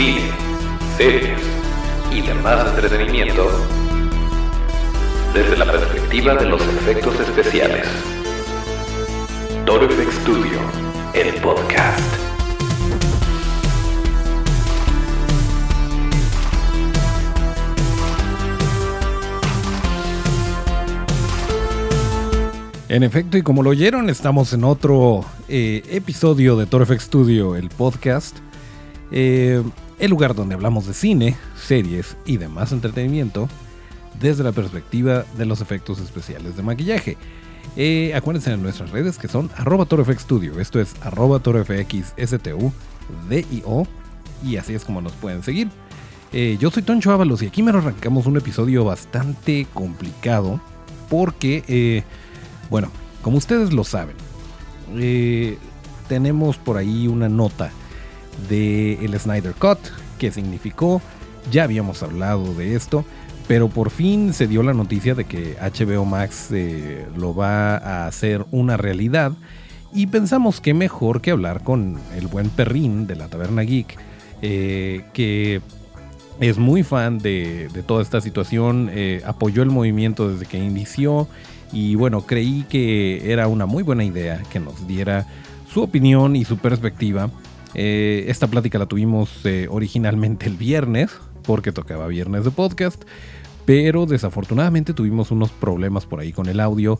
cine, series y demás entretenimiento desde la perspectiva de los efectos especiales. Toro Studio, el podcast. En efecto, y como lo oyeron, estamos en otro eh, episodio de Toro FX Studio, el podcast. Eh, el lugar donde hablamos de cine, series y demás entretenimiento desde la perspectiva de los efectos especiales de maquillaje. Eh, acuérdense en nuestras redes que son arroba Studio, esto es arroba torofxstu, D-I-O, y así es como nos pueden seguir. Eh, yo soy Toncho Ábalos y aquí me arrancamos un episodio bastante complicado porque, eh, bueno, como ustedes lo saben, tenemos por ahí una nota de el Snyder Cut, que significó, ya habíamos hablado de esto, pero por fin se dio la noticia de que HBO Max eh, lo va a hacer una realidad y pensamos que mejor que hablar con el buen perrín de la Taberna Geek, eh, que es muy fan de, toda esta situación, eh, apoyó el movimiento desde que inició y bueno, creí que era una muy buena idea que nos diera su opinión y su perspectiva eh, esta plática la tuvimos eh, originalmente el viernes, porque tocaba viernes de podcast, pero desafortunadamente tuvimos unos problemas por ahí con el audio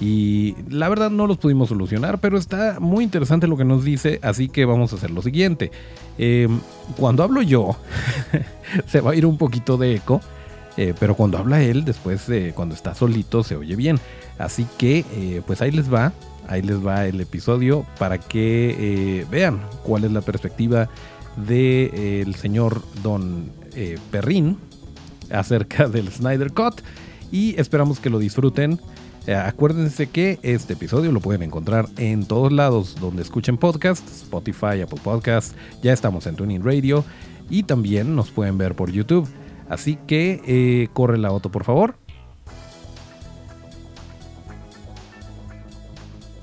y la verdad no los pudimos solucionar, pero está muy interesante lo que nos dice, así que vamos a hacer lo siguiente. Em, cuando hablo yo, se va a ir un poquito de eco. Eh, pero cuando habla él, después cuando está solito, se oye bien. Así que, pues ahí les va ahí les va el episodio para que eh, vean cuál es la perspectiva del eh, señor Don eh, Perrin acerca del Snyder Cut y esperamos que lo disfruten. acuérdense que este episodio lo pueden encontrar en todos lados donde escuchen podcasts, Spotify, Apple Podcasts, ya estamos en Tuning Radio y también nos pueden ver por YouTube. Así que corre la auto por favor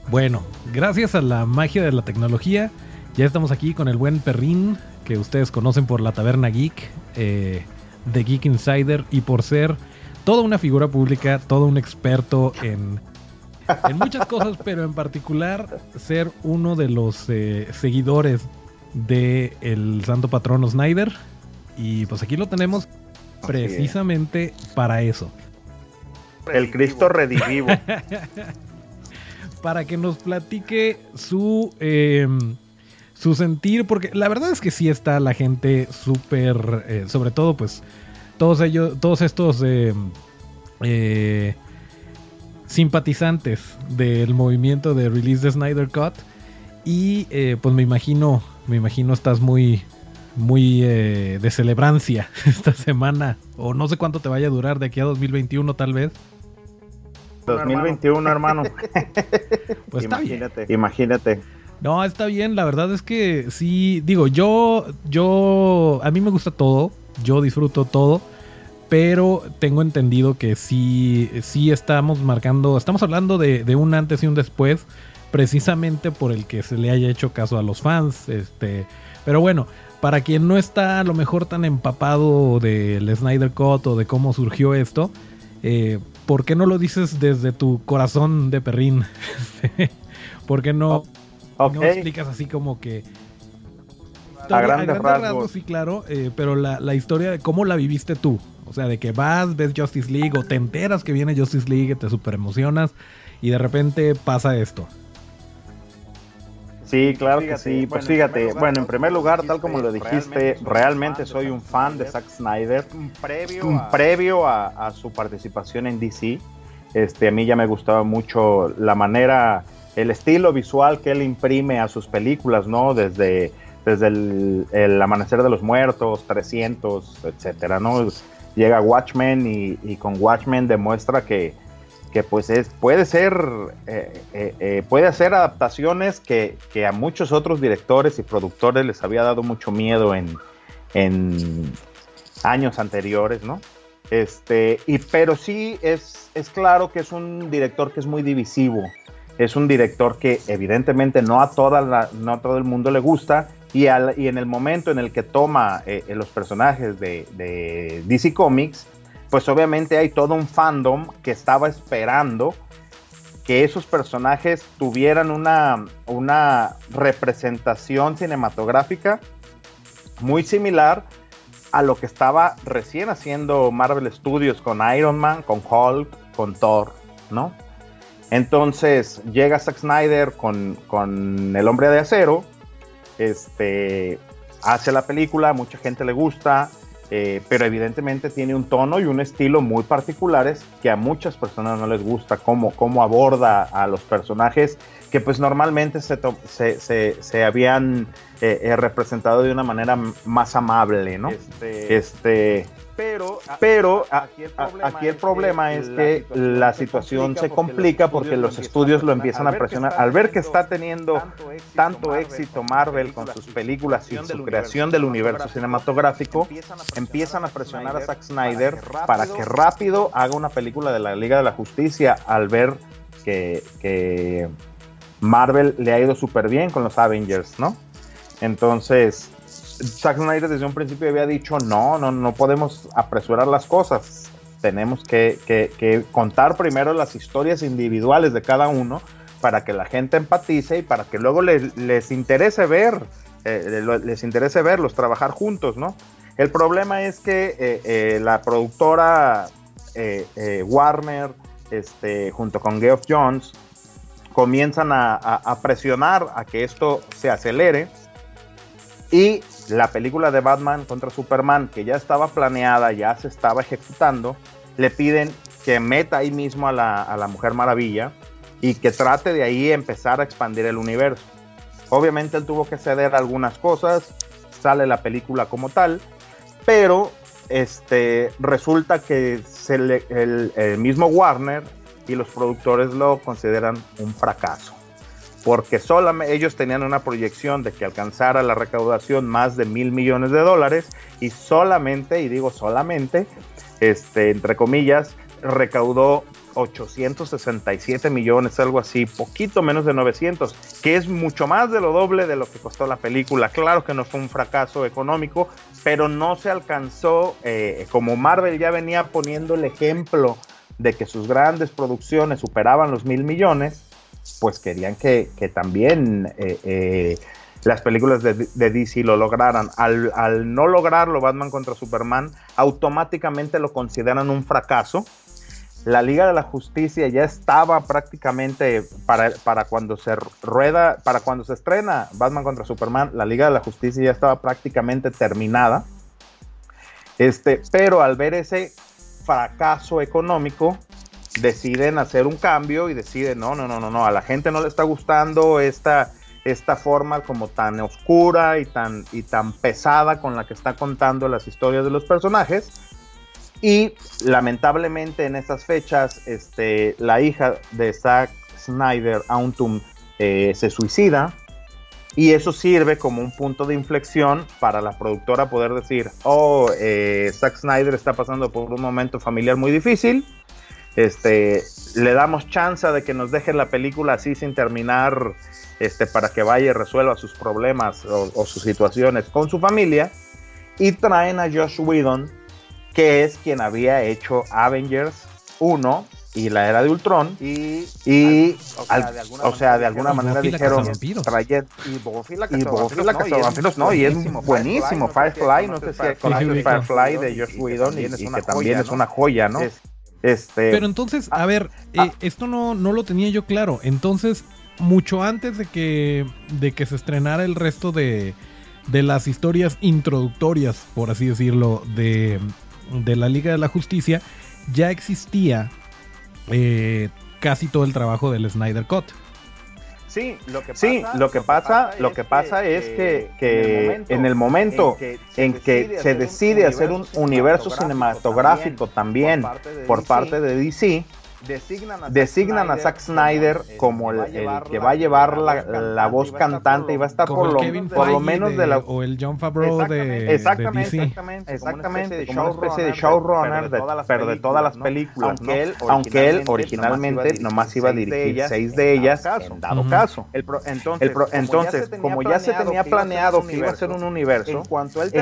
Bueno, gracias a la magia de la tecnología, ya estamos aquí con el buen Perrín, que ustedes conocen por la Taberna Geek, eh, de Geek Insider, y por ser toda una figura pública, todo un experto en, en muchas cosas, pero en particular ser uno de los eh, seguidores del el santo patrono Snyder. Y pues aquí lo tenemos precisamente para eso. El Cristo redivivo. para que nos platique su, em, su sentir, porque la verdad es que sí está la gente súper, eh, sobre todo pues todos ellos, todos estos em, eh, simpatizantes del movimiento de release de Snyder Cut y eh, pues me imagino, me imagino estás muy, muy de celebrancia esta semana o no sé cuánto te vaya a durar de aquí a 2021 tal vez. 2021, hermano. pues imagínate, imagínate. No, está bien, la verdad es que sí, digo, yo, yo, a mí me gusta todo, yo disfruto todo, pero tengo entendido que sí, sí estamos marcando, estamos hablando de, de, un antes y un después, precisamente por el que se le haya hecho caso a los fans, este, pero bueno, para quien no está a lo mejor tan empapado del Snyder Cut o de cómo surgió esto, eh, ¿por qué no lo dices desde tu corazón de perrín? ¿Por qué no, no explicas así como que... a grandes, rasgos. Sí, claro, eh, pero la, la, historia de cómo la viviste tú. O sea, de que vas, ves Justice League o te enteras que viene Justice League, te super emocionas y de repente pasa esto. Sí, claro que sí. Pues fíjate, bueno, en primer lugar, tal como lo dijiste, realmente soy un fan de Zack Snyder. Un previo, a, su participación en DC. Este, a mí ya me gustaba mucho la manera, el estilo visual que él imprime a sus películas, ¿no? Desde, desde el, Amanecer de los Muertos, 300, etcétera, ¿no? Llega Watchmen y con Watchmen demuestra que, que pues es, puede ser, eh, eh, eh, puede hacer adaptaciones que, a muchos otros directores y productores les había dado mucho miedo en, en años anteriores, ¿no? Este, y, pero sí es, es claro que es un director que es muy divisivo, es un director que evidentemente no a, toda no a todo el mundo le gusta Y, al, y en el momento en el que toma los personajes de, de DC Comics, pues obviamente hay todo un fandom que estaba esperando que esos personajes tuvieran una, una representación cinematográfica muy similar a lo que estaba recién haciendo Marvel Studios con Iron Man, con Hulk, con Thor, ¿no? Entonces llega Zack Snyder con, con El Hombre de Acero, este, hace la película, mucha gente le gusta, eh, pero evidentemente tiene un tono y un estilo muy particulares que a muchas personas no les gusta, cómo, cómo aborda a los personajes que pues normalmente se, se, se, habían eh, eh, representado de una manera más amable, ¿no? Este, este pero, pero aquí el problema, es, que, la situación se complica porque los estudios lo empiezan a presionar. Al ver que está teniendo tanto éxito Marvel con sus películas y su creación del universo cinematográfico, empiezan a presionar a Zack Snyder para que rápido haga una película de la Liga de la Justicia al ver que, que Marvel le ha ido súper bien con los Avengers, ¿no? Entonces, Zack Snyder desde un principio había dicho, no, no, no podemos apresurar las cosas. Tenemos que, contar primero las historias individuales de cada uno para que la gente empatice y para que luego les, interese ver, eh, les interese verlos, trabajar juntos, ¿no? El problema es que eh, eh, la productora Warner, este, junto con Geoff Jones, comienzan a, presionar a que esto se acelere y la película de Batman contra Superman, que ya estaba planeada, ya se estaba ejecutando, le piden que meta ahí mismo a la, Mujer Maravilla y que trate de ahí empezar a expandir el universo. Obviamente él tuvo que ceder algunas cosas, sale la película como tal, pero este, resulta que el mismo Warner y los productores lo consideran un fracaso. Porque solamente ellos tenían una proyección de que alcanzara la recaudación más de mil millones de dólares y solamente, y digo solamente, este, entre comillas, recaudó 867 millones, algo así, poquito menos de 900, que es mucho más de lo doble de lo que costó la película. Claro que no fue un fracaso económico, pero no se alcanzó, eh, como Marvel ya venía poniendo el ejemplo de que sus grandes producciones superaban los mil millones, pues querían que, también eh, eh, las películas de, DC lo lograran. Al, no lograrlo, Batman contra Superman, automáticamente lo consideran un fracaso. La Liga de la Justicia ya estaba prácticamente para, para cuando se rueda, para cuando se estrena Batman contra Superman, la Liga de la Justicia ya estaba prácticamente terminada. Este, pero al ver ese fracaso económico, deciden hacer un cambio y deciden, no, no, no, no, no, a la gente no le está gustando esta, esta forma como tan oscura y tan, y tan pesada con la que está contando las historias de los personajes. Y lamentablemente en estas fechas, este, la hija de Zack Snyder, Auntum, eh, se suicida. Y eso sirve como un punto de inflexión para la productora poder decir, oh, eh, Zack Snyder está pasando por un momento familiar muy difícil. Este, le damos chance de que nos dejen la película así sin terminar, este, para que vaya y resuelva sus problemas o, sus situaciones con su familia. Y traen a Josh Whedon, que es quien había hecho Avengers 1 y la era de Ultron. Y, y o, sea, de alguna, manera dijeron y la Vampiros no, y es buenísimo Firefly no sé si Firefly de Josh Whedon y, que también es una joya no este pero entonces a ver ah, eh, esto no, no lo tenía yo claro entonces mucho antes de que de que se estrenara el resto de de las historias introductorias por así decirlo de de la Liga de la Justicia ya existía eh, casi todo el trabajo del Snyder Cut. Sí, lo que pasa, lo que pasa, lo que pasa es que, en el momento en que se decide hacer un universo cinematográfico también por parte de DC, designan a, Zack Snyder como el, que va a llevar la, voz cantante y va a estar por lo, por lo menos de, la o el John Favreau de exactamente exactamente, exactamente como una especie de showrunner de, pero de todas las películas aunque él aunque él originalmente nomás iba a dirigir seis de ellas en dado caso. entonces como ya se tenía planeado que iba a ser un universo en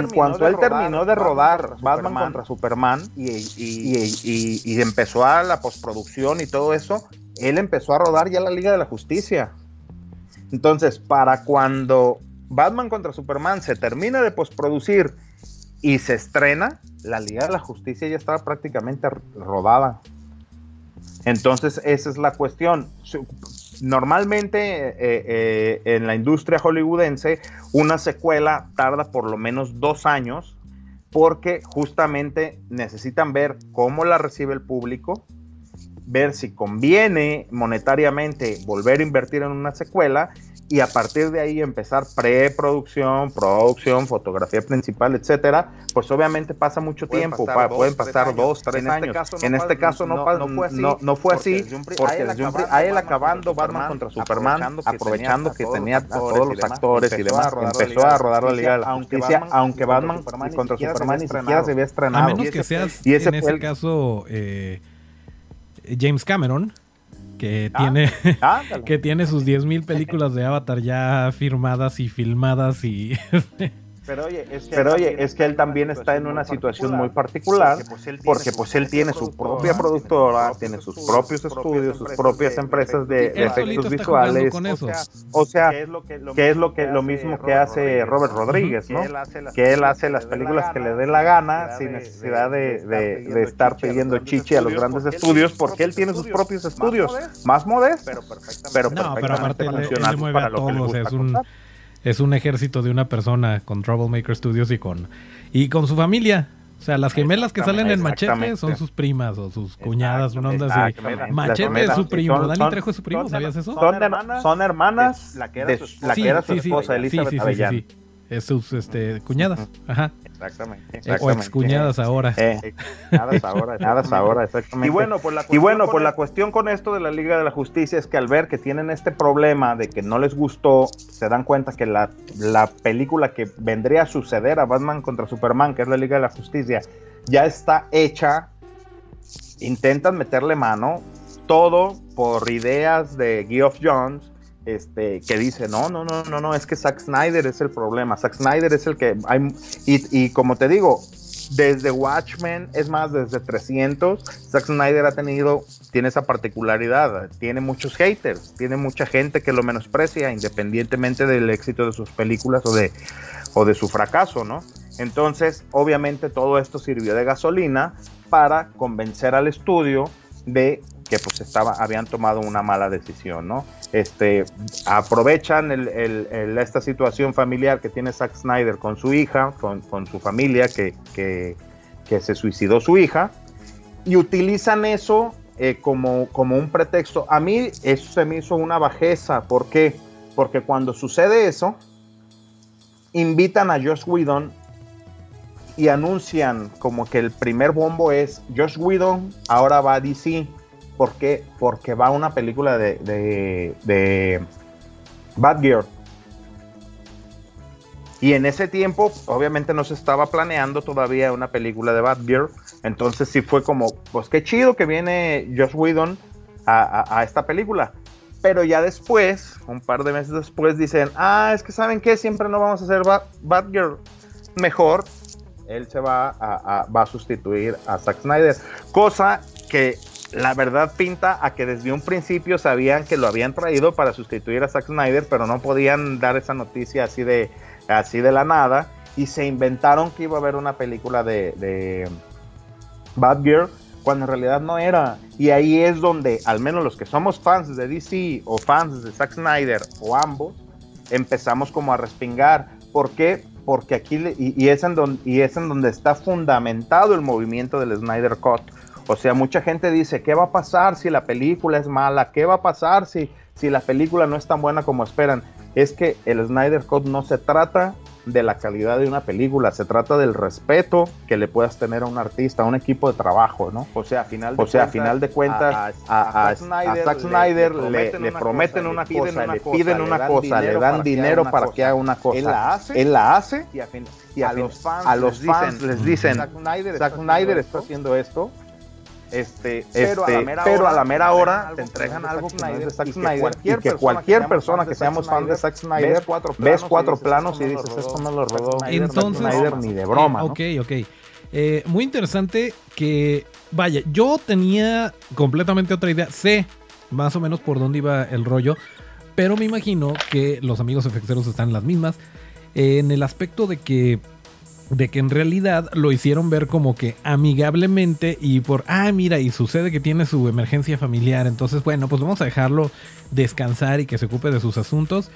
cuanto él terminó de rodar Batman contra Superman y empezó a la postproducción y todo eso, él empezó a rodar ya la Liga de la Justicia. Entonces, para cuando Batman contra Superman se termina de postproducir y se estrena, la Liga de la Justicia ya estaba prácticamente rodada. Entonces, esa es la cuestión. Normalmente eh, eh, en la industria hollywoodense, una secuela tarda por lo menos dos años porque justamente necesitan ver cómo la recibe el público, ver si conviene monetariamente volver a invertir en una secuela y a partir de ahí empezar preproducción, producción, fotografía principal, etcétera, pues obviamente pasa mucho tiempo, pueden pasar dos, tres en años. en este caso no, no, fue así, porque a él acabando Batman contra Superman, aprovechando que tenía a todos los actores y demás, empezó a rodar la Liga de la Justicia, aunque Batman contra Superman ni siquiera se había estrenado. A menos que seas, en ese caso, eh, James Cameron, que ah, tiene que tiene sus 10.000 películas de Avatar ya firmadas y filmadas y Pero oye, es que, Pero, oye, es que él también está en una situación muy particular porque pues él tiene, pues, su propia productora, tiene sus propios estudios, sus propias empresas de, efectos visuales. O sea, que es lo que, es lo, que, lo mismo que hace Robert Rodríguez, ¿no? Que él hace las películas que le dé la gana sin necesidad de, de, estar pidiendo chichi a los grandes estudios porque él tiene sus propios estudios. más modestos, pero perfectamente, pero aparte él, mueve a todos, es un es un ejército de una persona con Troublemaker Studios y con, y con su familia. O sea, las gemelas que salen en Machete son sus primas o sus cuñadas, una onda así. Machete es su primo, Dani Trejo es su primo, ¿sabías eso? Son hermanas, la que era su, esposa, Elizabeth sí, es sus este, cuñadas. Ajá. Exactamente. O excuñadas ahora. Eh, ahora. Ahora, exactamente. Y bueno, por la y bueno, por la cuestión con esto de la Liga de la Justicia es que al ver que tienen este problema de que no les gustó, se dan cuenta que la, la película que vendría a suceder a Batman contra Superman, que es la Liga de la Justicia, ya está hecha. Intentan meterle mano. Todo por ideas de Geoff Jones este, que dice, no, no, no, no, no, es que Zack Snyder es el problema, Zack Snyder es el que hay, y, y como te digo, desde Watchmen, es más, desde 300, Zack Snyder ha tenido, tiene esa particularidad, tiene muchos haters, tiene mucha gente que lo menosprecia independientemente del éxito de sus películas o de, o de su fracaso, ¿no? Entonces, obviamente todo esto sirvió de gasolina para convencer al estudio de que pues estaba, habían tomado una mala decisión, ¿no? Este, aprovechan esta situación familiar que tiene Zack Snyder con su hija, con, su familia, que, se suicidó su hija, y utilizan eso eh, como, como un pretexto. A mí eso se me hizo una bajeza, ¿por qué? Porque cuando sucede eso, invitan a Josh Whedon y anuncian como que el primer bombo es Josh Whedon ahora va a DC ¿Por qué? Porque va una película de, de, de. Y en ese tiempo, obviamente no se estaba planeando todavía una película de Bad Girl. Entonces sí fue como, pues qué chido que viene Josh Whedon a, esta película. Pero ya después, un par de meses después, dicen, ah, es que saben que siempre no vamos a hacer Bad, Girl. Mejor, él se va a, va a sustituir a Zack Snyder. Cosa que la verdad pinta a que desde un principio sabían que lo habían traído para sustituir a Zack Snyder, pero no podían dar esa noticia así de, así de la nada. Y se inventaron que iba a haber una película de, de Bad Girl, cuando en realidad no era. Y ahí es donde, al menos los que somos fans de DC o fans de Zack Snyder o ambos, empezamos como a respingar. ¿Por qué? Porque aquí, y, es en donde, y es en donde está fundamentado el movimiento del Snyder Cut o sea, mucha gente dice, ¿qué va a pasar si la película es mala? ¿Qué va a pasar si, si la película no es tan buena como esperan? Es que el Snyder Cut no se trata de la calidad de una película, se trata del respeto que le puedas tener a un artista, a un equipo de trabajo, ¿no? O sea, a final de, o sea, cuentas, a final de cuentas, a, Zack Snyder, le, prometen una cosa, le piden una cosa, le dan dinero para que haga una cosa. Él la hace, él la hace y a, los fans, les dicen, Zack Snyder está haciendo esto este, pero, a la este, pero, a la mera hora te entregan algo que no es de Zack Snyder y que cualquier persona que seamos fan de Zack Snyder ves cuatro planos y dices esto no lo rodó Entonces, Snyder ni de broma. Ok, ok. Eh, muy interesante que, vaya, yo tenía completamente otra idea, sé más o menos por dónde iba el rollo, pero me imagino que los amigos efecteros están las mismas en el aspecto de que de que en realidad lo hicieron ver como que amigablemente y por, ah, mira, y sucede que tiene su emergencia familiar, entonces bueno, pues vamos a dejarlo descansar y que se ocupe de sus asuntos.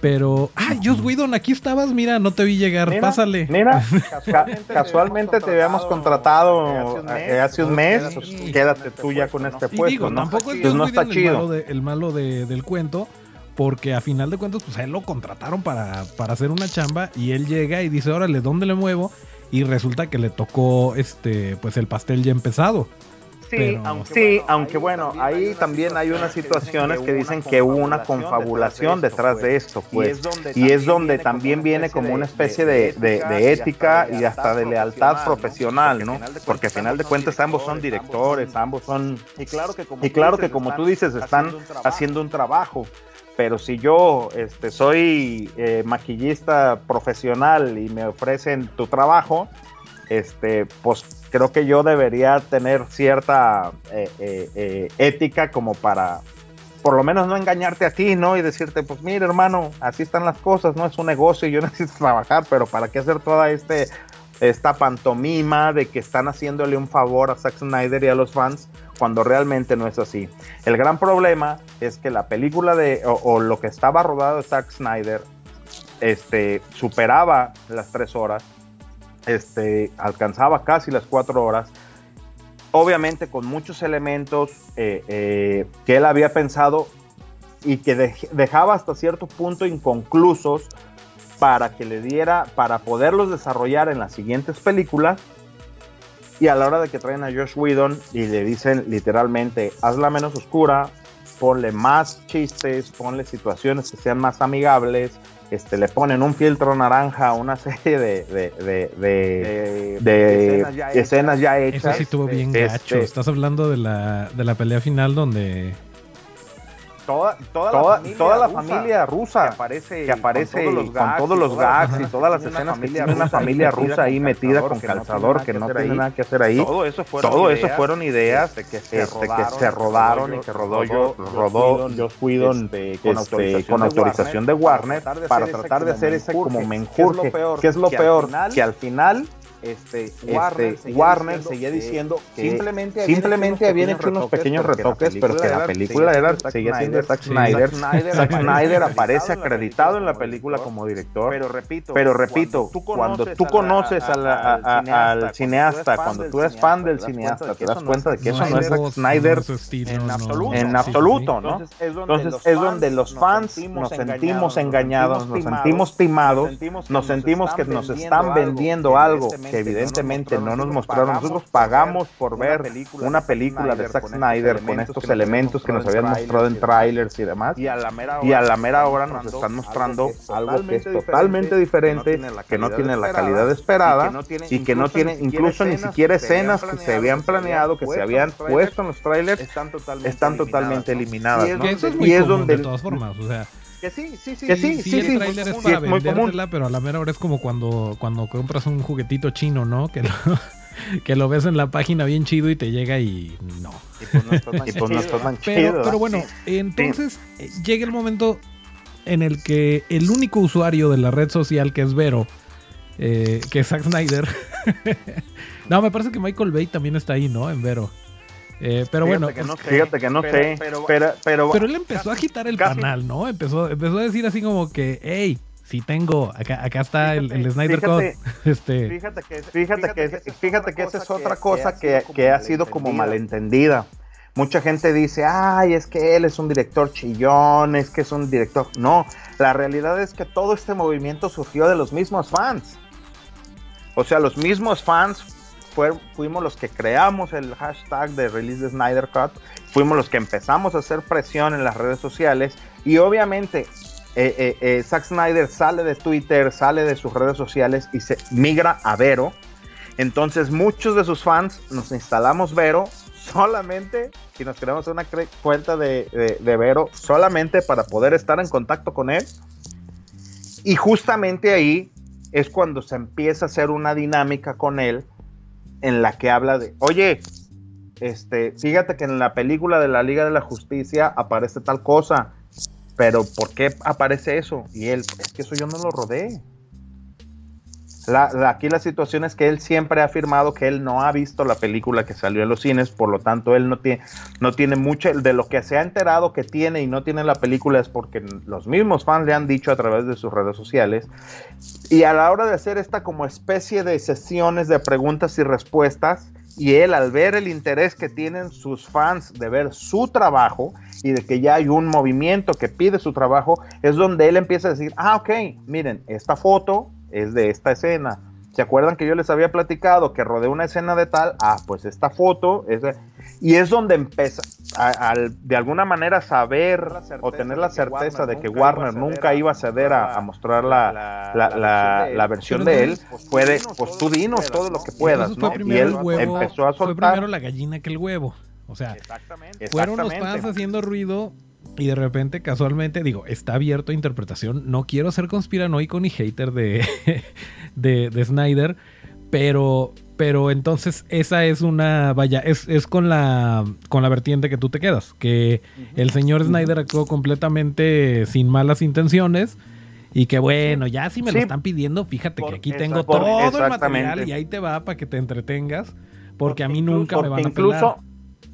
Pero, ah, Joss Whedon, aquí estabas, mira, no te vi llegar, pásale. Mira, casualmente, te habíamos contratado hace un mes, quédate tú ya con este puesto. ¿no? Tampoco es pues no está chido. el malo, del cuento, porque a final de cuentas, pues a él lo contrataron para, para hacer una chamba y él llega y dice, órale, ¿dónde le muevo? Y resulta que le tocó este, pues el pastel ya empezado. Sí, aunque, aunque bueno, ahí también hay unas situaciones que dicen que hubo una confabulación detrás de esto, pues. Y es donde también viene como una especie de, de, ética y hasta de lealtad profesional, ¿no? Porque al final de cuentas ambos son directores, ambos son... Y claro que como tú dices, están haciendo un trabajo pero si yo este, soy eh, maquillista profesional y me ofrecen tu trabajo, este, pues creo que yo debería tener cierta eh, eh, ética como para por lo menos no engañarte a ti, ¿no? Y decirte, pues mira hermano, así están las cosas, no es un negocio, yo necesito trabajar, pero ¿para qué hacer toda este, esta pantomima de que están haciéndole un favor a Zack Snyder y a los fans? Cuando realmente no es así. El gran problema es que la película de, o, lo que estaba rodado de Zack Snyder, este, superaba las tres horas, este, alcanzaba casi las cuatro horas, obviamente con muchos elementos eh, eh, que él había pensado y que dejaba hasta cierto punto inconclusos para que le diera, para poderlos desarrollar en las siguientes películas y a la hora de que traen a Josh Whedon y le dicen literalmente, hazla menos oscura, ponle más chistes, ponle situaciones que sean más amigables, este, le ponen un filtro naranja a una serie de, de, de, escenas, ya hechas. Eso sí estuvo bien este, gacho. Estás hablando de la, de la pelea final donde toda, toda, la, familia rusa, que aparece, con todos los gags, y todas las escenas familia una familia rusa ahí metida con calzador que no tiene nada que hacer ahí. Todo eso fueron, ideas, de que, se, este, que se rodaron y que rodó yo, rodó Joss Whedon este, con, autorización de Warner para tratar de hacer ese como menjurje. ¿Qué es lo peor? Que al final este, Warner, este, Warner seguía diciendo que simplemente, simplemente habían hecho unos pequeños retoques, pero que la película era, seguía siendo Zack Snyder. Zack Snyder aparece acreditado en la película como director. Pero repito, pero repito cuando tú conoces al cineasta, cuando tú eres fan del cineasta, te das cuenta de que eso no es Zack Snyder en absoluto, ¿no? Entonces es donde los fans nos sentimos engañados, nos sentimos timados, nos sentimos que nos están vendiendo algo evidentemente no nos mostraron. Nosotros pagamos por ver una película de Zack Snyder con estos elementos que nos habían mostrado en trailers y demás. Y a la mera hora nos están mostrando algo que es totalmente diferente, que no tiene la calidad esperada y que no tiene incluso ni siquiera escenas que se habían planeado, que se habían puesto en los trailers, están totalmente eliminadas. Y es donde... De todas formas, o sea que sí, sí, sí. sí, sí, el trailer es para vendértela, pero a la mera hora es como cuando, cuando compras un juguetito chino, ¿no? Que lo, que lo ves en la página bien chido y te llega y no. Y pues no está tan, chido. Pero, bueno, entonces eh, llega el momento en el que el único usuario de la red social que es Vero, eh, que es Zack Snyder. no, me parece que Michael Bay también está ahí, ¿no? En Vero. Eh, pero bueno, fíjate que no sé, pero, pero, pero, él empezó a agitar el canal, ¿no? Empezó, empezó a decir así como que, hey, sí tengo, acá, acá está el, Snyder Code. Este... Fíjate que, fíjate que, fíjate que esa es otra cosa que, que ha sido como malentendida Mucha gente dice, ay, es que él es un director chillón, es que es un director... No, la realidad es que todo este movimiento surgió de los mismos fans. O sea, los mismos fans fuimos los que creamos el hashtag de Release the Snyder Cut, fuimos los que empezamos a hacer presión en las redes sociales y obviamente eh, eh, eh, Zack Snyder sale de Twitter, sale de sus redes sociales y se migra a Vero. Entonces muchos de sus fans nos instalamos Vero solamente y nos creamos una cuenta de, de, Vero solamente para poder estar en contacto con él. Y justamente ahí es cuando se empieza a hacer una dinámica con él en la que habla de, oye, este, fíjate que en la película de la Liga de la Justicia aparece tal cosa, pero ¿por qué aparece eso? Y él, es que eso yo no lo rodé aquí la situación es que él siempre ha afirmado que él no ha visto la película que salió en los cines, por lo tanto él no tiene, no tiene mucho, de lo que se ha enterado que tiene y no tiene la película es porque los mismos fans le han dicho a través de sus redes sociales. Y a la hora de hacer esta como especie de sesiones de preguntas y respuestas, y él al ver el interés que tienen sus fans de ver su trabajo y de que ya hay un movimiento que pide su trabajo, es donde él empieza a decir, ah, ok, miren, esta foto es de esta escena. ¿Se acuerdan que yo les había platicado que rodé una escena de tal? Ah, pues esta foto es y es donde empieza de alguna manera saber o tener la certeza de que Warner nunca iba a ceder a, mostrar la, la, versión de él. Puede, pues tú dinos todo lo que puedas, ¿no? Y él empezó a soltar. Fue primero la gallina que el huevo. O sea, fueron los fans haciendo ruido y de repente, casualmente, digo, está abierto a interpretación. No quiero ser conspiranoico ni hater de, de, Snyder, pero, pero entonces esa es una, vaya, es, es, con, la, con la vertiente que tú te quedas, que el señor Snyder actuó completamente sin malas intenciones. Y que bueno, ya si me lo están pidiendo, fíjate que aquí tengo todo el material y ahí te va para que te entretengas, porque, a mí nunca me van a incluso,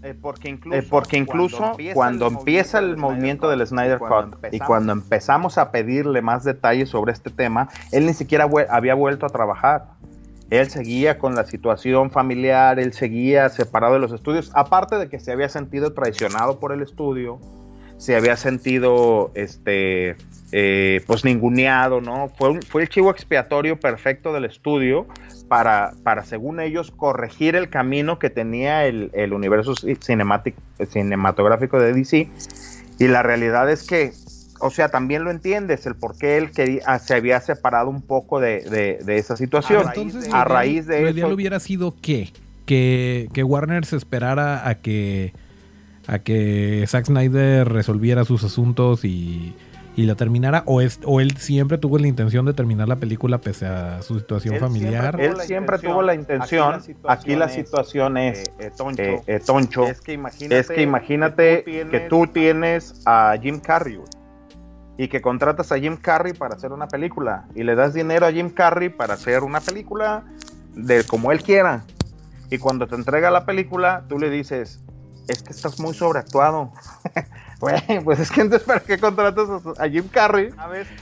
eh, porque incluso, eh, porque incluso cuando, empieza el movimiento del Snyder Cut y cuando empezamos a pedirle más detalles sobre este tema, él ni siquiera había vuelto a trabajar. Él seguía con la situación familiar, él seguía separado de los estudios, aparte de que se había sentido traicionado por el estudio, se había sentido este eh, pues ninguneado, ¿no? Fue, fue el chivo expiatorio perfecto del estudio para, para, según ellos, corregir el camino que tenía el, universo cinematográfico de DC. Y la realidad es que, o sea, también lo entiendes, el por qué él quería, ah, se había separado un poco de, esa situación. a raíz de, eso. hubiera sido qué? Que, que Warner se esperara a que, a que Zack Snyder resolviera sus asuntos y y la terminara o, es, o él siempre tuvo la intención de terminar la película pese a su situación familiar. él siempre tuvo la intención, aquí la situación, es, eh, eh, eh, toncho, es que imagínate, que, tú tienes, a Jim Carrey y que contratas a Jim Carrey para hacer una película y le das dinero a Jim Carrey para hacer una película de como él quiera. Y cuando te entrega la película, tú le dices, es que estás muy sobreactuado. pues es que entonces, ¿para qué contratas a Jim Carrey?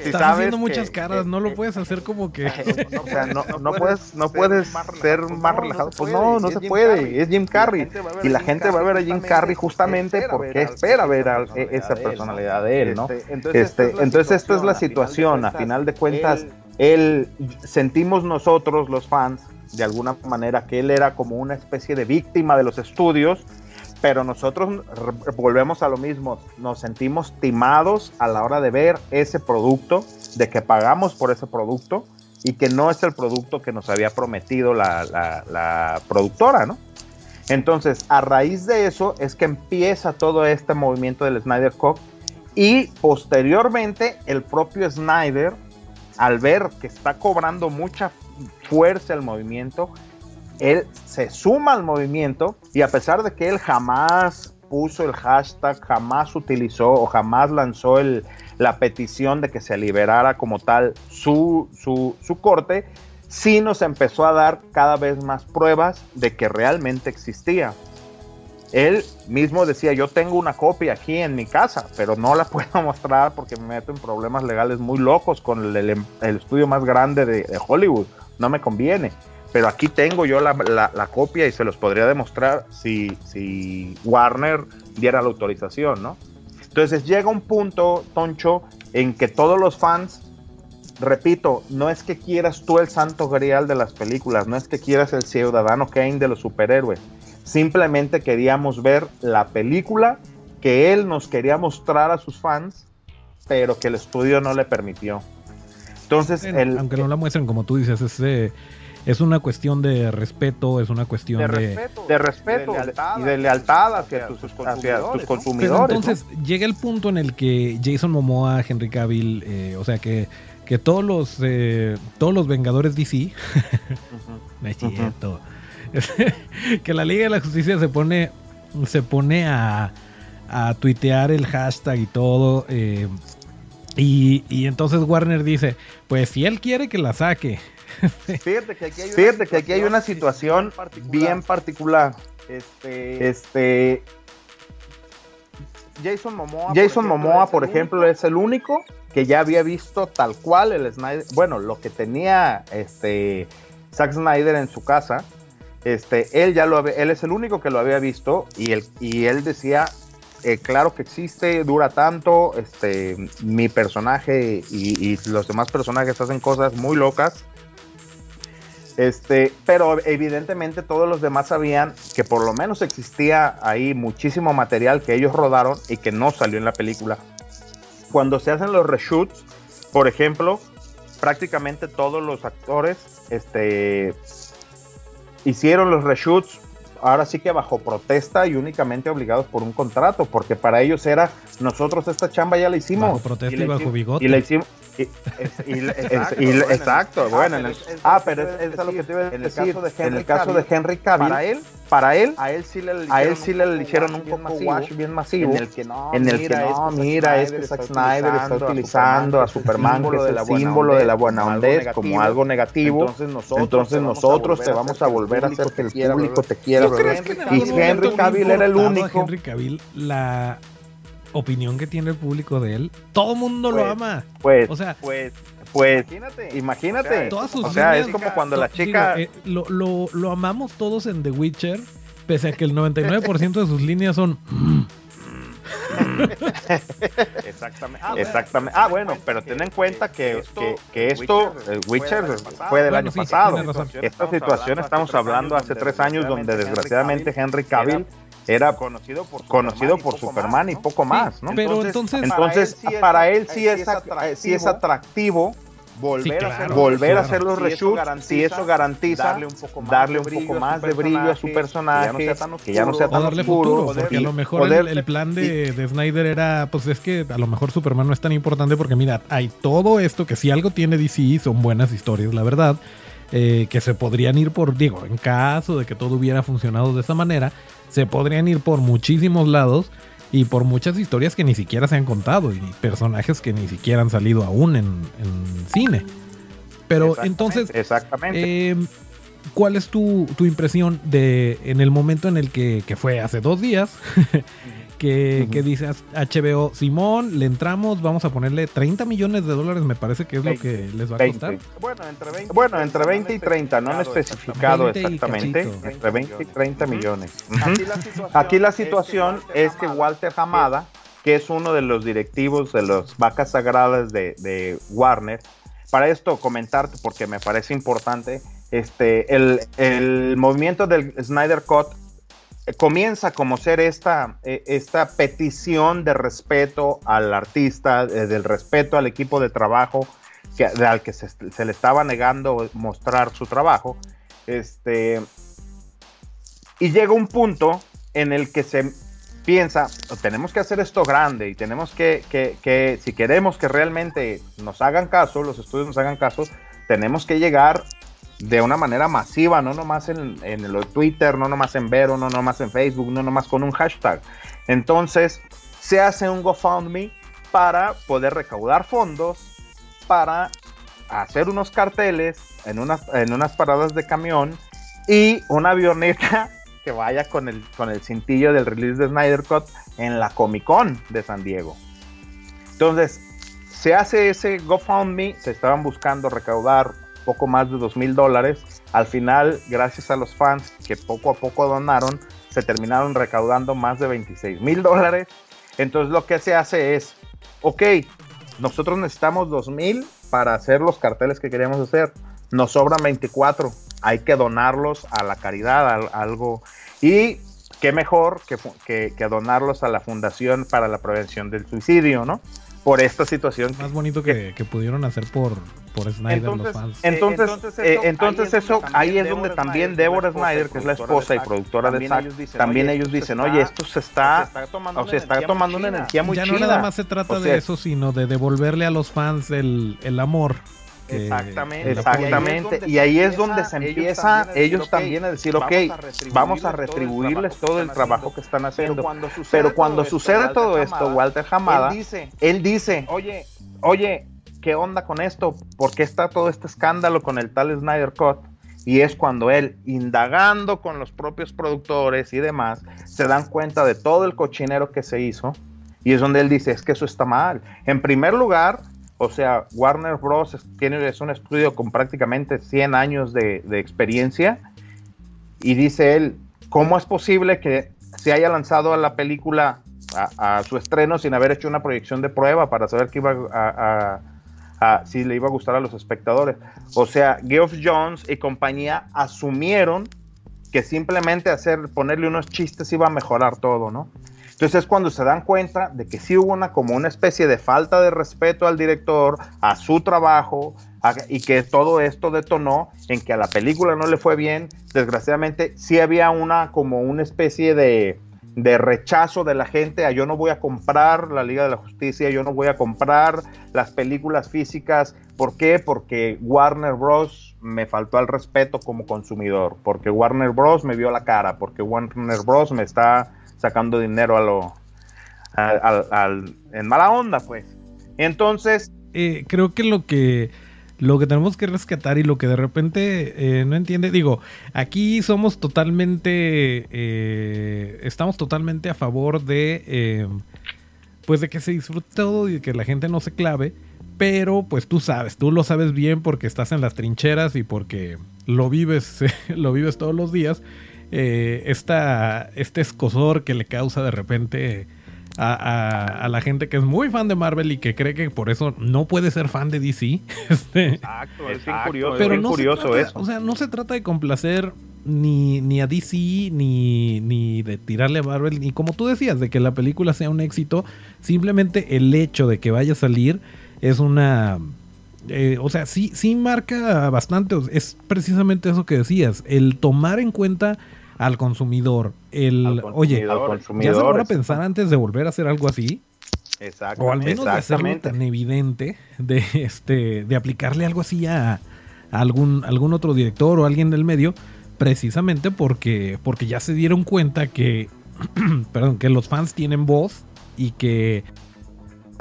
Estás haciendo muchas caras, no lo puedes hacer como que. o sea, no, no puedes, no puedes ser más relajado. Pues no, no se puede. Es Jim Carrey. Y la gente va a ver a Jim Carrey justamente porque espera ver a esa personalidad de él, ¿no? Este, entonces, esta es la situación. A final de cuentas, él sentimos nosotros, los fans, de alguna manera, que él era como una especie de víctima de los estudios pero nosotros volvemos a lo mismo, nos sentimos timados a la hora de ver ese producto, de que pagamos por ese producto y que no es el producto que nos había prometido la, productora, ¿no? Entonces, a raíz de eso es que empieza todo este movimiento del Snyder Cut y posteriormente el propio Snyder, al ver que está cobrando mucha fuerza el movimiento, él se suma al movimiento y a pesar de que él jamás puso el hashtag, jamás utilizó o jamás lanzó la petición de que se liberara como tal su, su, corte, sí nos empezó a dar cada vez más pruebas de que realmente existía. Él mismo decía, yo tengo una copia aquí en mi casa, pero no la puedo mostrar porque me meto en problemas legales muy locos con el, estudio más grande de Hollywood. No me conviene pero aquí tengo yo la, la, copia y se los podría demostrar si, si Warner diera la autorización, ¿no? Entonces llega un punto, Toncho, en que todos los fans, repito, no es que quieras tú el santo grial de las películas, no es que quieras el ciudadano Kane de los superhéroes, simplemente queríamos ver la película que él nos quería mostrar a sus fans, pero que el estudio no le permitió. Entonces, aunque no la muestren como tú dices, es, es una cuestión de respeto, es una cuestión de, respeto, de, respeto y de lealtad hacia, tus, consumidores. entonces llega el punto en el que Jason Momoa, Henry Cavill, eh, o sea que, que todos los eh, todos los Vengadores DC, que la Liga de la Justicia se pone se pone a, a tuitear el hashtag y todo. Eh, y, y, entonces Warner dice, pues si él quiere que la saque, Fíjate que aquí hay una, que aquí hay una situación bien particular. Este, este Jason Momoa, Jason por Momoa, ejemplo, por ejemplo, es el único que ya había visto tal cual el Snyder, bueno, lo que tenía este Zack Snyder en su casa, este, él ya lo él es el único que lo había visto y él, y él decía, eh, claro que existe, dura tanto, este, mi personaje y, y, los demás personajes hacen cosas muy locas este, pero evidentemente todos los demás sabían que por lo menos existía ahí muchísimo material que ellos rodaron y que no salió en la película. Cuando se hacen los reshoots, por ejemplo, prácticamente todos los actores este, hicieron los reshoots ahora sí que bajo protesta y únicamente obligados por un contrato, porque para ellos era nosotros esta chamba ya la hicimos. Bajo protesta y, bajo bigote. Y la hicimos, exacto, bueno, ah, pero es, lo que te iba a decir. En el caso de Henry Cavill, para él, para él, a él sí le, a él sí le eligieron un poco wash bien masivo, en el que no, en el que no, mira, este Zack Snyder está utilizando a Superman, que es el símbolo de la buena onda como algo negativo. Entonces nosotros te vamos a volver a hacer que el público te quiera. Y Henry Cavill era el único. Henry Cavill la opinión que tiene el público de él, todo el mundo lo pues, ama. Pues, o sea, pues, pues, imagínate. O sea, es como cuando la chica. Eh, lo, lo, lo, amamos todos en The Witcher, pese a que el 99% de sus líneas son. exactamente. Ah, exactamente. Ah, bueno, pero ten en cuenta que, que, que esto, el Witcher, fue del año pasado. Esta situación estamos hablando hace tres años donde desgraciadamente Henry Cavill era conocido por Superman, conocido por y, Superman y poco más, ¿no? Pero entonces, entonces, para él sí es, sí es atractivo volver, a, hacer, volver a hacer los reshoots si eso garantiza darle un poco más, darle un poco más de brillo a su personaje, que ya no sea tan, oscuro, porque a lo mejor el, plan de, de, Snyder era, pues es que a lo mejor Superman no es tan importante porque mira, hay todo esto que si algo tiene DC son buenas historias, la verdad, eh, que se podrían ir por, digo, en caso de que todo hubiera funcionado de esa manera, se podrían ir por muchísimos lados y por muchas historias que ni siquiera se han contado y personajes que ni siquiera han salido aún en, cine. Pero entonces, exactamente. Em, ¿cuál es tu, impresión de en el momento en el que, que fue hace dos días? que, que dice HBO, Simón, le entramos, vamos a ponerle 30 millones de dólares, me parece que es lo que les va a costar. Bueno, entre 20, bueno, entre 20 y 30, no han especificado exactamente, entre 20 y 30 millones. Aquí la situación, es que Walter Hamada, que es uno de los directivos de las vacas sagradas de, de Warner, para esto comentarte, porque me parece importante, este, el, el movimiento del Snyder Cut comienza como ser esta, eh, esta petición de respeto al artista, eh, del respeto al equipo de trabajo que, al que se, le estaba negando mostrar su trabajo. Este, y llega un punto en el que se piensa, tenemos que hacer esto grande y tenemos que, que, si queremos que realmente nos hagan caso, los estudios nos hagan caso, tenemos que llegar de una manera masiva, no nomás en, en el Twitter, no nomás en Vero, no nomás en Facebook, no nomás con un hashtag. Entonces, se hace un GoFundMe para poder recaudar fondos, para hacer unos carteles en unas, en unas paradas de camión y una avioneta que vaya con el, con el cintillo del release de Snyder Cut en la Comic Con de San Diego. Entonces, se hace ese GoFundMe, se estaban buscando recaudar poco más de dos mil dólares. Al final, gracias a los fans que poco a poco donaron, se terminaron recaudando más de 26 mil dólares. Entonces lo que se hace es, ok, nosotros necesitamos dos mil para hacer los carteles que queríamos hacer. Nos sobran 24. Hay que donarlos a la caridad, a, algo. Y qué mejor que, que, donarlos a la Fundación para la Prevención del Suicidio, ¿no? Por esta situación. Más bonito que, que pudieron hacer por, por Snyder entonces, los fans. Entonces, entonces, eso, ahí es donde también Deborah Snyder, que es la esposa y productora de Zack, también ellos dicen, oye, esto se está, o se está tomando una energía muy Ya no nada más se trata de eso, sino de devolverle a los fans el, el amor Exactamente. Exactamente. Y ahí es donde se empieza ellos también a decir, ok, vamos a retribuirles todo el trabajo que están haciendo. Pero cuando sucede todo esto, Walter Hamada, él dice, oye, oye, ¿qué onda con esto? ¿Por qué está todo este escándalo con el tal Snyder Cut? Y es cuando él, indagando con los propios productores y demás, se dan cuenta de todo el cochinero que se hizo. Y es donde él dice, es que eso está mal. En primer lugar, o sea, Warner Bros. tiene es un estudio con prácticamente 100 años de, experiencia y dice él, ¿cómo es posible que se haya lanzado a la película a, su estreno sin haber hecho una proyección de prueba para saber que iba a, si le iba a gustar a los espectadores? O sea, Geoff Jones y compañía asumieron que simplemente hacer ponerle unos chistes iba a mejorar todo, ¿no? Entonces es cuando se dan cuenta de que sí hubo una como una especie de falta de respeto al director, a su trabajo, y que todo esto detonó en que a la película no le fue bien. Desgraciadamente sí había una como una especie de, de rechazo de la gente a yo no voy a comprar la Liga de la Justicia, yo no voy a comprar las películas físicas. ¿Por qué? Porque Warner Bros. me faltó al respeto como consumidor, porque Warner Bros. me vio la cara, porque Warner Bros. me está sacando dinero a lo al, en mala onda, pues. Entonces, eh, creo que lo que lo que tenemos que rescatar y lo que de repente eh, no entiende, digo, aquí somos totalmente, eh, estamos totalmente a favor de, pues de que se disfrute todo y que la gente no se clave, pero pues tú sabes, tú lo sabes bien porque estás en las trincheras y porque lo vives, lo vives todos los días eh, este escosor que le causa de repente a, la gente que es muy fan de Marvel y que cree que por eso no puede ser fan de DC. Este, exacto, es curioso, pero no curioso eso. O sea, no se trata de complacer ni, ni a DC ni, ni de tirarle a Marvel, ni como tú decías, de que la película sea un éxito. Simplemente el hecho de que vaya a salir es una... Eh, o sea, sí, sí marca bastante. Es precisamente eso que decías. El tomar en cuenta al consumidor. El, oye, ya se van a pensar antes de volver a hacer algo así. O al menos de hacerlo tan evidente de este de aplicarle algo así a, algún algún otro director o alguien del medio precisamente porque porque ya se dieron cuenta que perdón que los fans tienen voz y que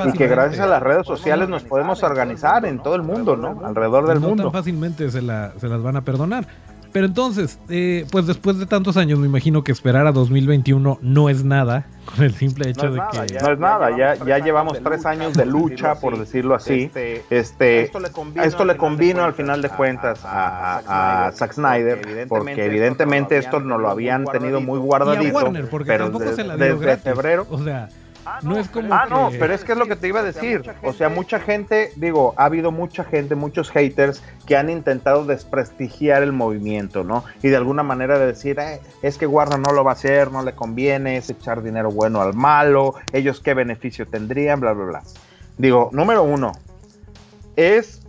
y que gracias a las redes sociales nos podemos organizar en todo el mundo, ¿no? Alrededor del mundo. No tan fácilmente se, la, se las van a perdonar. Pero entonces, eh, pues después de tantos años, me imagino que esperar a 2021 no es nada, con el simple hecho de que... no es nada, ya, ya llevamos tres años de lucha, por decirlo así. Este, este, esto le convino, al final de cuentas a, Zack Snyder, porque evidentemente esto nos lo habían tenido muy guardadito. pero desde, febrero... O sea no, es como. Ah, no, pero es que es lo que te iba a decir. O sea, mucha gente, digo, ha habido mucha gente, muchos haters que han intentado desprestigiar el movimiento, ¿no? Y de alguna manera de decir, eh, es que Warner no lo va a hacer, no le conviene, es echar dinero bueno al malo, ellos qué beneficio tendrían, bla, bla, bla. Digo, número uno, es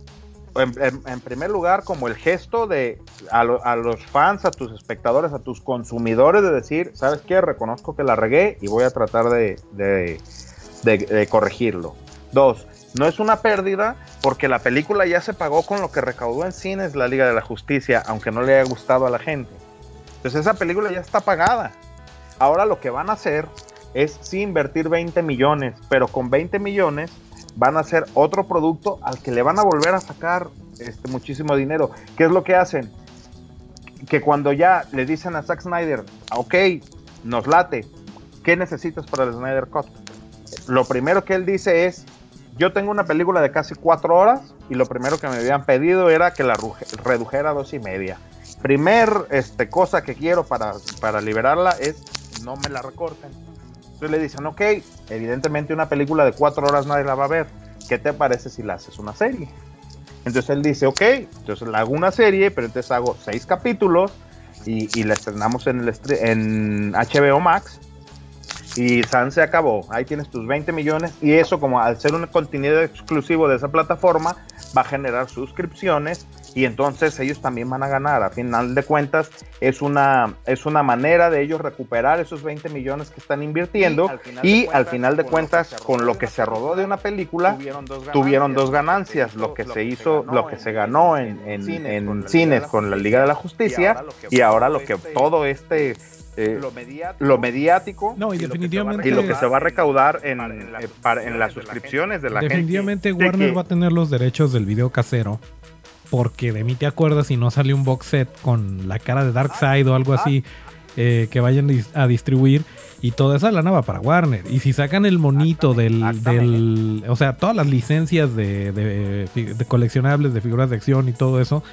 en, primer lugar, como el gesto de a, los fans, a tus espectadores, a tus consumidores, de decir, ¿sabes qué? Reconozco que la regué y voy a tratar de, de, corregirlo. Dos, no es una pérdida porque la película ya se pagó con lo que recaudó en cines la Liga de la Justicia, aunque no le haya gustado a la gente. Entonces esa película ya está pagada. Ahora lo que van a hacer es sí invertir 20 millones, pero con 20 millones van a hacer otro producto al que le van a volver a sacar este, muchísimo dinero. ¿Qué es lo que hacen? Que cuando ya le dicen a Zack Snyder, ok, nos late, ¿qué necesitas para el Snyder Cut? Lo primero que él dice es, yo tengo una película de casi cuatro horas y lo primero que me habían pedido era que la redujera a dos y media. Primer este, cosa que quiero para, para liberarla es no me la recorten. Entonces le dicen, ok, evidentemente una película de cuatro horas nadie la va a ver. ¿Qué te parece si la haces una serie? Entonces él dice, ok, entonces la hago una serie, pero entonces hago seis capítulos y, y la estrenamos en, el en HBO Max y San se acabó. Ahí tienes tus 20 millones y eso como al ser un contenido exclusivo de esa plataforma va a generar suscripciones y entonces ellos también van a ganar. A final de cuentas es una, es una manera de ellos recuperar esos 20 millones que están invirtiendo. Y al final de cuentas, con lo que se rodó de una película tuvieron dos ganancias, lo que se hizo, lo que se ganó en, en cines con la Liga de la Justicia. Y ahora lo que todo este eh, lo, mediático, no, y, definitivamente, y lo que se va a recaudar en, en, las suscripciones de la definitivamente Warner va a tener los derechos del video casero porque de mí te acuerdas si no sale un box set con la cara de Darkseid o algo así eh, que vayan a distribuir y toda esa lana va para Warner. Y si sacan el monito del, del o sea, todas las licencias de, de, coleccionables, de figuras de acción y todo eso,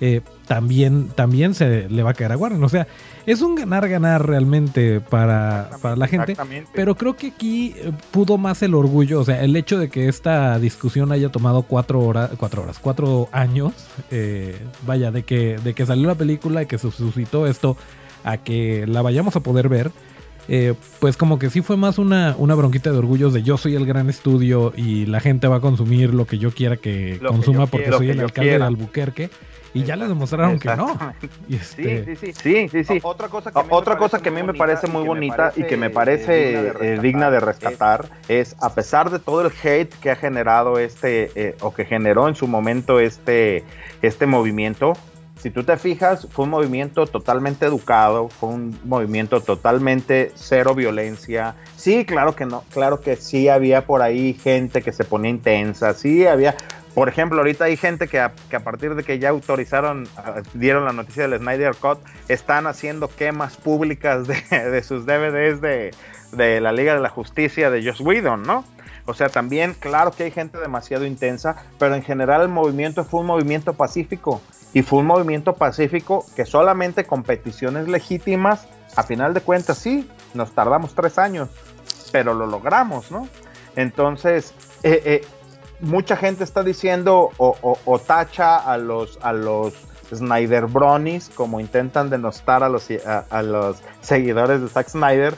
eh, también, también se le va a caer a Warner. O sea, es un ganar-ganar realmente para, para, la gente. Pero creo que aquí eh, pudo más el orgullo. O sea, el hecho de que esta discusión haya tomado cuatro horas, cuatro horas, cuatro años. Eh, vaya, de que, de que salió la película y que se suscitó esto a que la vayamos a poder ver. Pues como que sí fue más una, una bronquita de orgullos de yo soy el gran estudio y la gente va a consumir lo que yo quiera que consuma porque soy el alcalde de Albuquerque. Y ya les demostraron que no. Este, sí, sí, sí. sí, Otra cosa que, Otra cosa que a mí me parece muy bonita y que me parece digna de rescatar es, a pesar de todo el hate que ha generado este, eh, o que generó en su momento este, este movimiento, si tú te fijas, fue un movimiento totalmente educado, fue un movimiento totalmente cero violencia. Sí, claro que no, claro que sí había por ahí gente que se ponía intensa, sí había, por ejemplo, ahorita hay gente que a, partir de que ya autorizaron, dieron la noticia del Snyder Cut, están haciendo quemas públicas de, sus DVDs de, la Liga de la Justicia de Joss Whedon, ¿no? O sea, también, claro que hay gente demasiado intensa, pero en general el movimiento fue un movimiento pacífico. Y fue un movimiento pacífico que solamente con peticiones legítimas, a final de cuentas, sí, nos tardamos tres años, pero lo logramos, ¿no? Entonces, eh, eh, mucha gente está diciendo o, tacha a los, a los Snyder Bronies, como intentan denostar a los, a, los seguidores de Zack Snyder,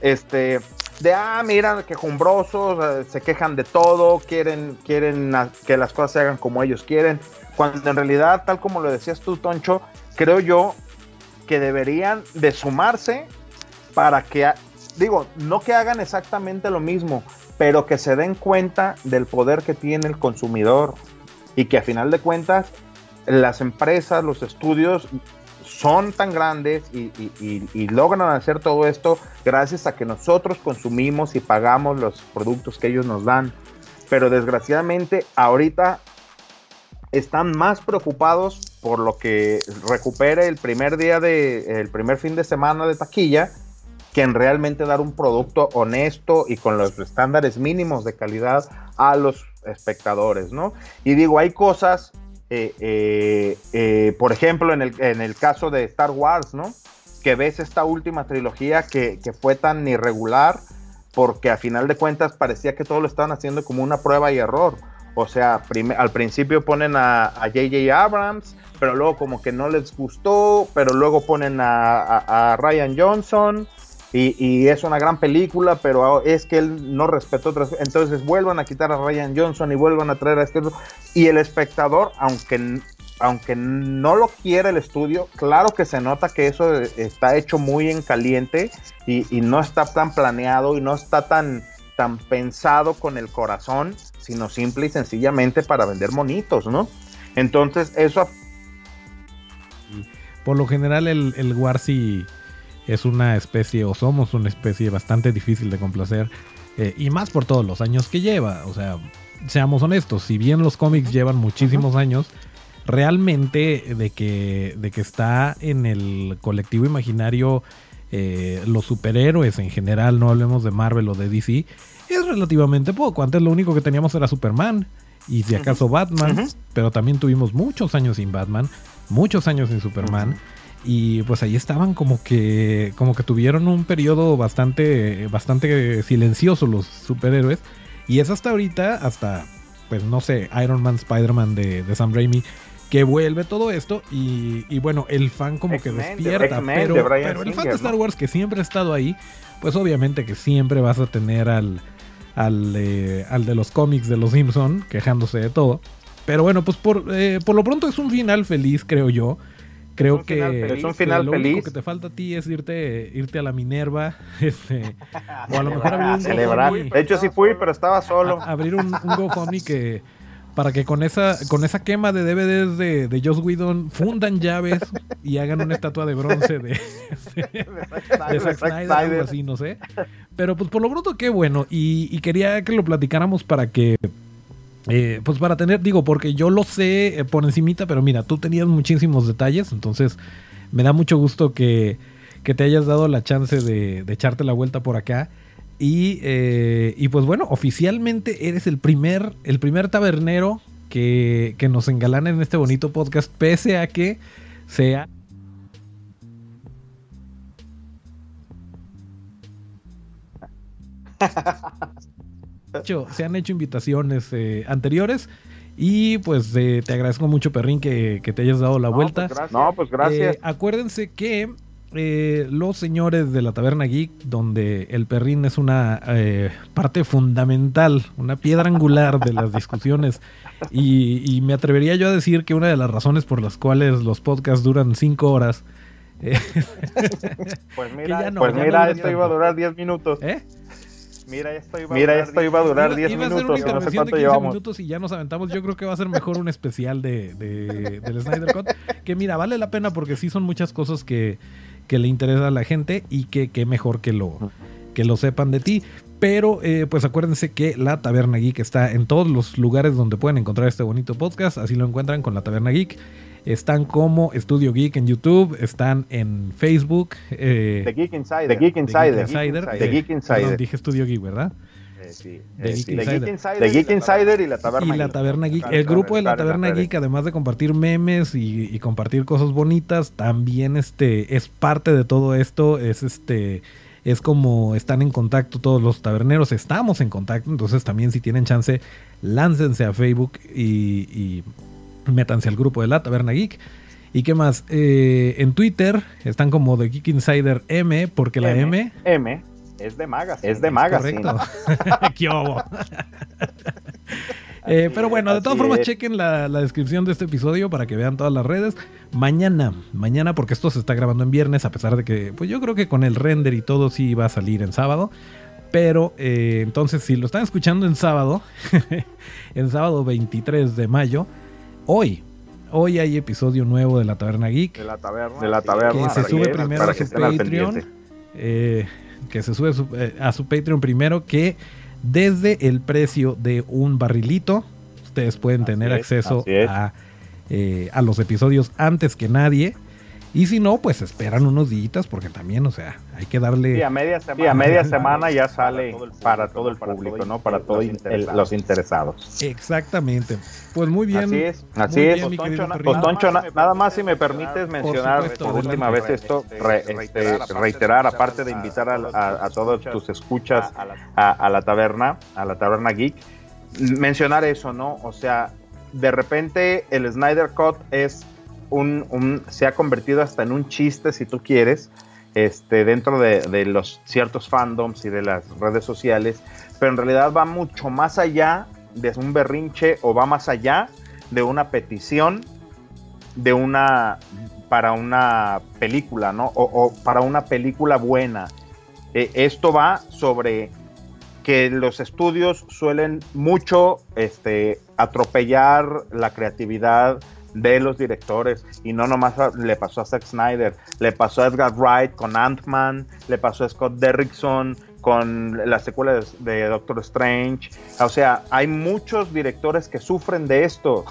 este, de, ah, mira, quejumbrosos, eh, se quejan de todo, quieren, quieren que las cosas se hagan como ellos quieren, cuando en realidad, tal como lo decías tú, Toncho, creo yo que deberían de sumarse para que, digo, no que hagan exactamente lo mismo, pero que se den cuenta del poder que tiene el consumidor y que a final de cuentas las empresas, los estudios son tan grandes y, logran hacer todo esto gracias a que nosotros consumimos y pagamos los productos que ellos nos dan. Pero desgraciadamente ahorita están más preocupados por lo que recupere el primer día de el primer fin de semana de taquilla que en realmente dar un producto honesto y con los estándares mínimos de calidad a los espectadores, ¿no? Y digo, hay cosas, eh, eh, eh, por ejemplo, en el, en el, caso de Star Wars, ¿no? Que ves esta última trilogía que, que fue tan irregular porque a final de cuentas parecía que todo lo estaban haciendo como una prueba y error. O sea, al principio ponen a J.J. Abrams, pero luego como que no les gustó, pero luego ponen a, Ryan Johnson, y, es una gran película, pero es que él no respetó otras. Entonces vuelvan a quitar a Ryan Johnson y vuelvan a traer a este. Y el espectador, aunque, aunque no lo quiera el estudio, claro que se nota que eso está hecho muy en caliente y, no está tan planeado y no está tan, tan pensado con el corazón, sino simple y sencillamente para vender monitos, ¿no? Entonces, eso. Por lo general, el, el Warsi es una especie o somos una especie bastante difícil de complacer eh, y más por todos los años que lleva. O sea, seamos honestos, si bien los cómics llevan muchísimos años, realmente de que, de que está en el colectivo imaginario eh, los superhéroes en general, no hablemos de Marvel o de DC, es relativamente poco. Antes lo único que teníamos era Superman y si acaso Batman, pero también tuvimos muchos años sin Batman, muchos años sin Superman. Y pues ahí estaban como que como que tuvieron un periodo bastante bastante silencioso los superhéroes y es hasta ahorita hasta pues no sé, Iron Man, Spider-Man de, de Sam Raimi que vuelve todo esto y, bueno, el fan como que despierta, pero, pero el fan de Star Wars que siempre ha estado ahí, pues obviamente que siempre vas a tener al, al, eh, al de los cómics de los Simpson quejándose de todo. Pero bueno, pues por, eh, por lo pronto es un final feliz, creo yo. Creo que es un final lo feliz. único que te falta a ti es irte, irte a la Minerva, este, o a lo mejor abrir un celebrar. De hecho sí fui, pero estaba solo. abrir un, un GoFundMe que para que con esa con esa quema de DVDs de, de Joss Whedon fundan llaves y hagan una estatua de bronce de, de, Zack Snyder, algo así, no sé. Pero pues por lo pronto qué bueno y, quería que lo platicáramos para que eh, pues para tener, digo, porque yo lo sé eh, por encimita, pero mira, tú tenías muchísimos detalles, entonces me da mucho gusto que, que te hayas dado la chance de, de echarte la vuelta por acá. Eh, y, pues bueno, oficialmente eres el primer, el primer tabernero que, que nos engalana en este bonito podcast, pese a que sea se han hecho invitaciones eh, anteriores y pues eh, te agradezco mucho Perrín que, que, te hayas dado la vuelta. Pues no, pues gracias. acuérdense que eh, los señores de la Taberna Geek, donde el perrín es una eh, parte fundamental, una piedra angular de las discusiones. Y, me atrevería yo a decir que una de las razones por las cuales los podcasts duran cinco horas. Eh, pues mira, pues mira esto iba a durar 10 minutos. ¿Eh? Mira, esto iba, Mira, esto iba a durar 10 minutos. no sé cuánto llevamos. minutos y ya nos aventamos. Yo creo que va a ser mejor un especial de, de, del Snyder Cut. Que mira, vale la pena porque sí son muchas cosas que, que le interesa a la gente y que, que mejor que lo, que lo sepan de ti. Pero eh, pues acuérdense que la Taberna Geek está en todos los lugares donde pueden encontrar este bonito podcast. Así lo encuentran con la Taberna Geek. Están como Estudio Geek en YouTube, están en Facebook. Eh, The Geek Insider. The Geek Insider. The Geek Insider. dije Estudio Geek, ¿verdad? sí. The, Geek Insider. y la Taberna y la Taberna Geek. El grupo de la Taberna Geek, además de compartir memes y, compartir cosas bonitas, también este es parte de todo esto. Es este es como están en contacto todos los taberneros, estamos en contacto, entonces también si tienen chance, láncense a Facebook y, métanse al grupo de la Taberna Geek. ¿Y qué más? Eh, en Twitter están como The Geek Insider M, porque la M... M es de magas. Es de magas. Correcto. ¿Qué eh, pero bueno, de todas formas, chequen la, descripción de este episodio para que vean todas las redes. Mañana, mañana, porque esto se está grabando en viernes, a pesar de que, pues yo creo que con el render y todo sí va a salir en sábado. Pero eh, entonces, si lo están escuchando en sábado, en sábado 23 de mayo, hoy, hoy hay episodio nuevo de la Taberna Geek. De la Taberna. De la Taberna. Que se sube primero a su Patreon. Eh, que se sube eh, a su Patreon primero, que desde el precio de un barrilito, ustedes pueden tener acceso a, eh, a los episodios antes que nadie. Y si no, pues esperan unos días porque también, o sea, hay que darle... Sí, a media semana, a media semana ya sale para todo el público, ¿no? Para todos los interesados. Exactamente. Pues muy bien. Así es, así es. pues, Toncho, nada más si me permites mencionar por, última vez esto, este, reiterar, aparte de invitar a, todos tus escuchas a, la taberna, a la taberna geek, mencionar eso, ¿no? O sea, de repente el Snyder Cut es se ha convertido hasta en un chiste, si tú quieres, este, dentro de, los ciertos fandoms y de las redes sociales, pero en realidad va mucho más allá de un berrinche o va más allá de una petición de una para una película, ¿no? O, para una película buena. Eh, esto va sobre que los estudios suelen mucho este, atropellar la creatividad de los directores y no nomás le pasó a Zack Snyder, le pasó a Edgar Wright con Ant-Man, le pasó a Scott Derrickson con las secuelas de Doctor Strange. O sea, hay muchos directores que sufren de esto,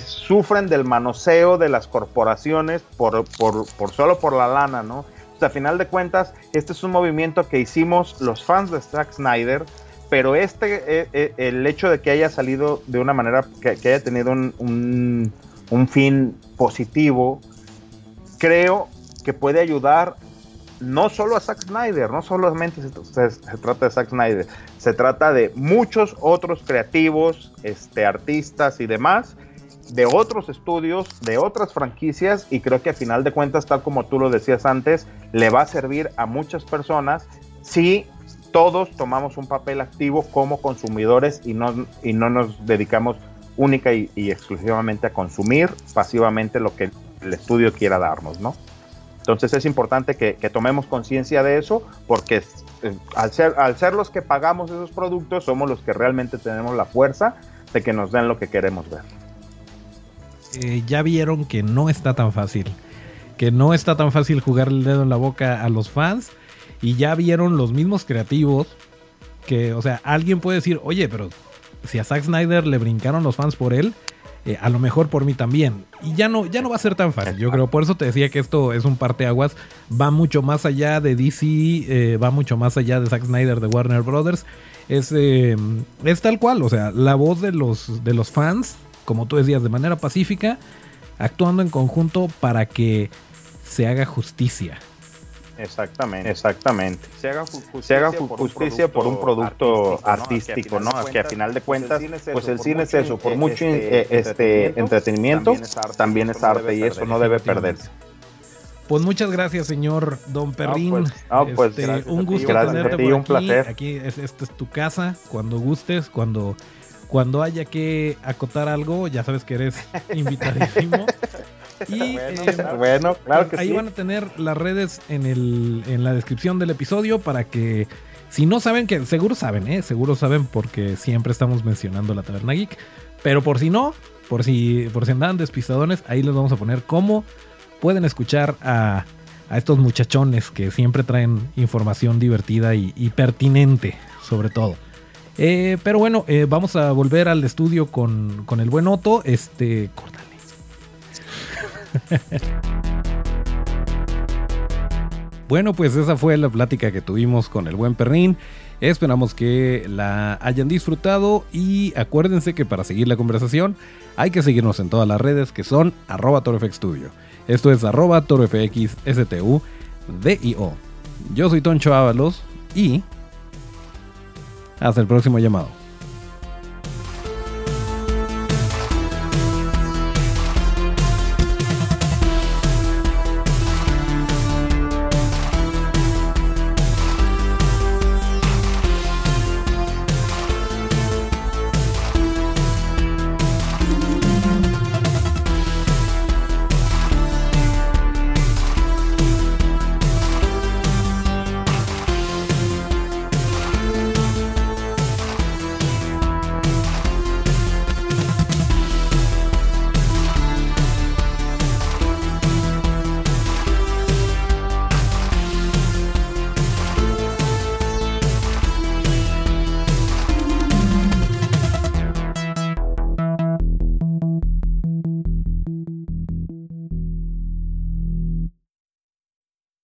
sufren del manoseo de las corporaciones por, por, por solo por la lana, ¿no? O sea, a final de cuentas, este es un movimiento que hicimos los fans de Zack Snyder pero este, eh, eh, el hecho de que haya salido de una manera, que, haya tenido un, fin positivo, creo que puede ayudar no solo a Zack Snyder, no solamente se, se, trata de Zack Snyder, se trata de muchos otros creativos, este, artistas y demás, de otros estudios, de otras franquicias, y creo que a final de cuentas, tal como tú lo decías antes, le va a servir a muchas personas si todos tomamos un papel activo como consumidores y no, y no nos dedicamos única y, exclusivamente a consumir pasivamente lo que el estudio quiera darnos, ¿no? Entonces es importante que, tomemos conciencia de eso porque eh, al, ser, los que pagamos esos productos somos los que realmente tenemos la fuerza de que nos den lo que queremos ver. Eh, ya vieron que no está tan fácil, que no está tan fácil jugar el dedo en la boca a los fans y ya vieron los mismos creativos que, o sea, alguien puede decir, oye, pero si a Zack Snyder le brincaron los fans por él, eh, a lo mejor por mí también. Y ya no, ya no va a ser tan fácil, yo creo. Por eso te decía que esto es un parteaguas. Va mucho más allá de DC, eh, va mucho más allá de Zack Snyder, de Warner Brothers. Es, eh, es tal cual, o sea, la voz de los, de los fans, como tú decías, de manera pacífica, actuando en conjunto para que se haga justicia. Exactamente, exactamente. Se haga, justicia, por un producto artístico, ¿no? Que a final de cuentas, pues el cine es eso, por mucho este, eh, este entretenimiento, también es arte y eso no debe perderse. Pues muchas gracias, señor Don Perrín. pues, pues este, un gusto tenerte por un aquí. placer. Aquí es, esta es tu casa, cuando gustes, cuando cuando haya que acotar algo, ya sabes que eres invitadísimo. Y bueno, eh, claro que ahí van a tener las redes en, el, en la descripción del episodio para que si no saben, que seguro saben, ¿eh? seguro saben porque siempre estamos mencionando la Taberna Geek, pero por si no, por si, por si andan despistadones, ahí les vamos a poner cómo pueden escuchar a, a estos muchachones que siempre traen información divertida y, pertinente, sobre todo. Eh, pero bueno, eh, vamos a volver al estudio con, con el buen Otto. Este, bueno, pues esa fue la plática que tuvimos con el buen Perrín. Esperamos que la hayan disfrutado y acuérdense que para seguir la conversación hay que seguirnos en todas las redes que son arroba. Esto es arroba. Yo soy Toncho Ábalos y hasta el próximo llamado.